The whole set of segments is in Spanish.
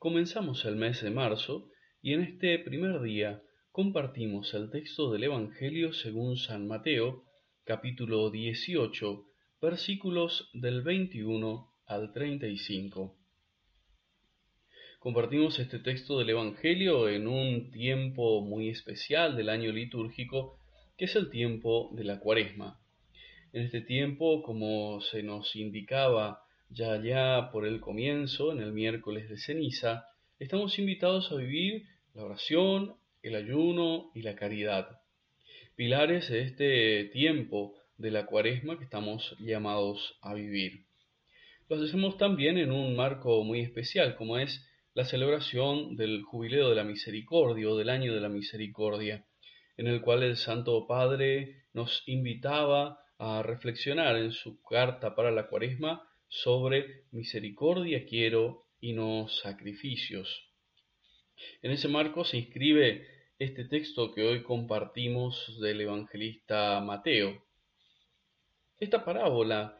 Comenzamos el mes de marzo y en este primer día compartimos el texto del Evangelio según San Mateo, capítulo 18, versículos del 21 al 35. Compartimos este texto del Evangelio en un tiempo muy especial del año litúrgico, que es el tiempo de la cuaresma. En este tiempo, como se nos indicaba ya allá por el comienzo, en el miércoles de ceniza, estamos invitados a vivir la oración, el ayuno y la caridad, pilares de este tiempo de la cuaresma que estamos llamados a vivir. Lo hacemos también en un marco muy especial, como es la celebración del Jubileo de la Misericordia o del Año de la Misericordia, en el cual el Santo Padre nos invitaba a reflexionar en su carta para la cuaresma sobre misericordia quiero y no sacrificios. En ese marco se inscribe este texto que hoy compartimos del evangelista Mateo. Esta parábola,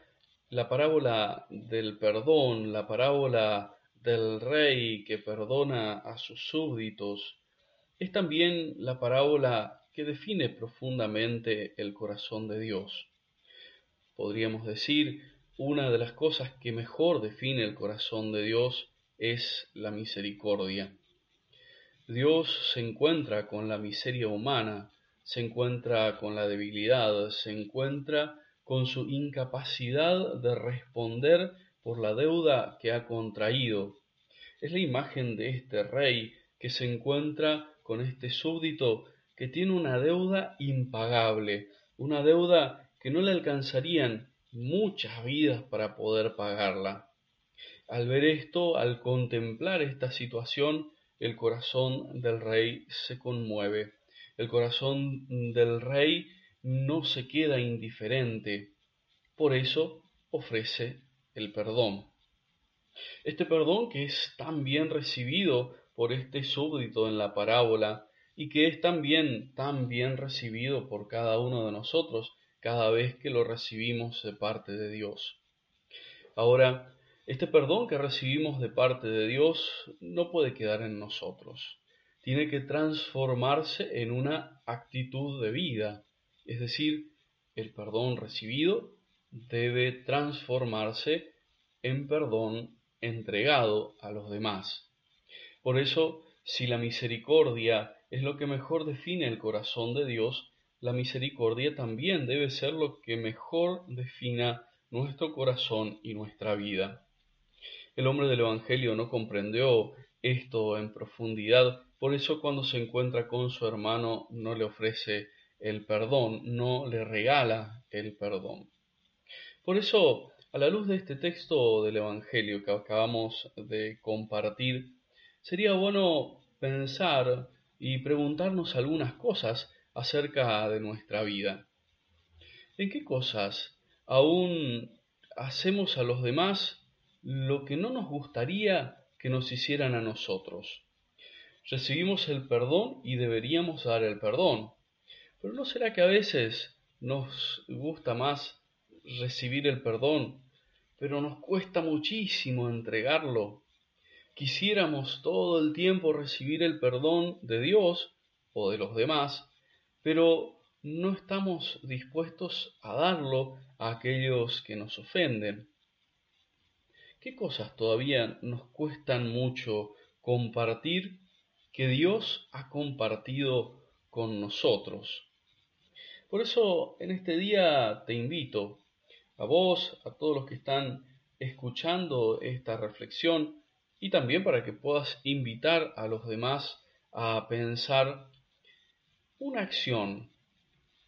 la parábola del perdón, la parábola del rey que perdona a sus súbditos, es también la parábola que define profundamente el corazón de Dios. Podríamos decir una de las cosas que mejor define el corazón de Dios es la misericordia. Dios se encuentra con la miseria humana, se encuentra con la debilidad, se encuentra con su incapacidad de responder por la deuda que ha contraído. Es la imagen de este rey que se encuentra con este súbdito que tiene una deuda impagable, una deuda que no le alcanzarían muchas vidas para poder pagarla. Al ver esto, al contemplar esta situación, el corazón del rey se conmueve. El corazón del rey no se queda indiferente. Por eso ofrece el perdón. Este perdón que es tan bien recibido por este súbdito en la parábola y que es también tan bien recibido por cada uno de nosotros cada vez que lo recibimos de parte de Dios. Ahora, este perdón que recibimos de parte de Dios no puede quedar en nosotros. Tiene que transformarse en una actitud de vida. Es decir, el perdón recibido debe transformarse en perdón entregado a los demás. Por eso, si la misericordia es lo que mejor define el corazón de Dios, la misericordia también debe ser lo que mejor defina nuestro corazón y nuestra vida. El hombre del Evangelio no comprendió esto en profundidad, por eso cuando se encuentra con su hermano no le ofrece el perdón, no le regala el perdón. Por eso, a la luz de este texto del Evangelio que acabamos de compartir, sería bueno pensar y preguntarnos algunas cosas acerca de nuestra vida. ¿En qué cosas aún hacemos a los demás lo que no nos gustaría que nos hicieran a nosotros? Recibimos el perdón y deberíamos dar el perdón. Pero ¿no será que a veces nos gusta más recibir el perdón, pero nos cuesta muchísimo entregarlo? Quisiéramos todo el tiempo recibir el perdón de Dios o de los demás, pero no estamos dispuestos a darlo a aquellos que nos ofenden. ¿Qué cosas todavía nos cuestan mucho compartir que Dios ha compartido con nosotros? Por eso en este día te invito a vos, a todos los que están escuchando esta reflexión y también para que puedas invitar a los demás a pensar una acción,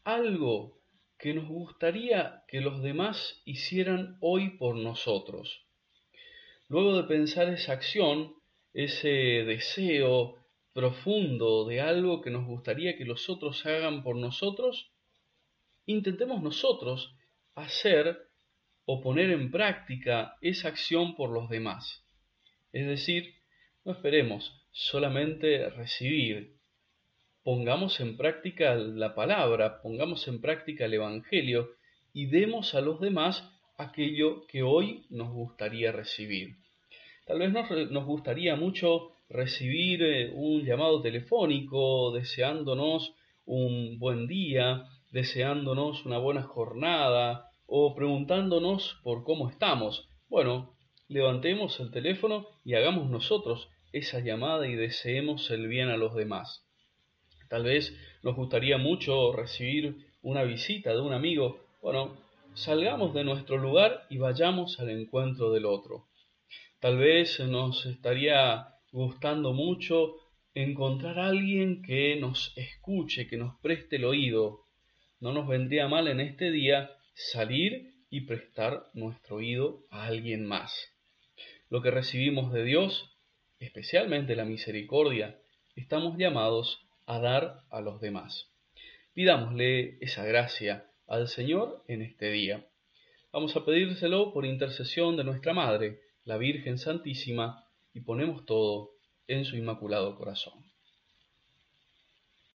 algo que nos gustaría que los demás hicieran hoy por nosotros. Luego de pensar esa acción, ese deseo profundo de algo que nos gustaría que los otros hagan por nosotros, intentemos nosotros hacer o poner en práctica esa acción por los demás. Es decir, no esperemos solamente recibir, pongamos en práctica la palabra, pongamos en práctica el Evangelio y demos a los demás aquello que hoy nos gustaría recibir. Tal vez nos, gustaría mucho recibir eh, un llamado telefónico deseándonos un buen día, deseándonos una buena jornada o preguntándonos por cómo estamos. Bueno, levantemos el teléfono y hagamos nosotros esa llamada y deseemos el bien a los demás. Tal vez nos gustaría mucho recibir una visita de un amigo. Bueno, salgamos de nuestro lugar y vayamos al encuentro del otro. Tal vez nos estaría gustando mucho encontrar a alguien que nos escuche, que nos preste el oído. No nos vendría mal en este día salir y prestar nuestro oído a alguien más. Lo que recibimos de Dios, especialmente la misericordia, estamos llamados a dar a los demás. Pidámosle esa gracia al Señor en este día. Vamos a pedírselo por intercesión de nuestra Madre, la Virgen Santísima, y ponemos todo en su inmaculado corazón.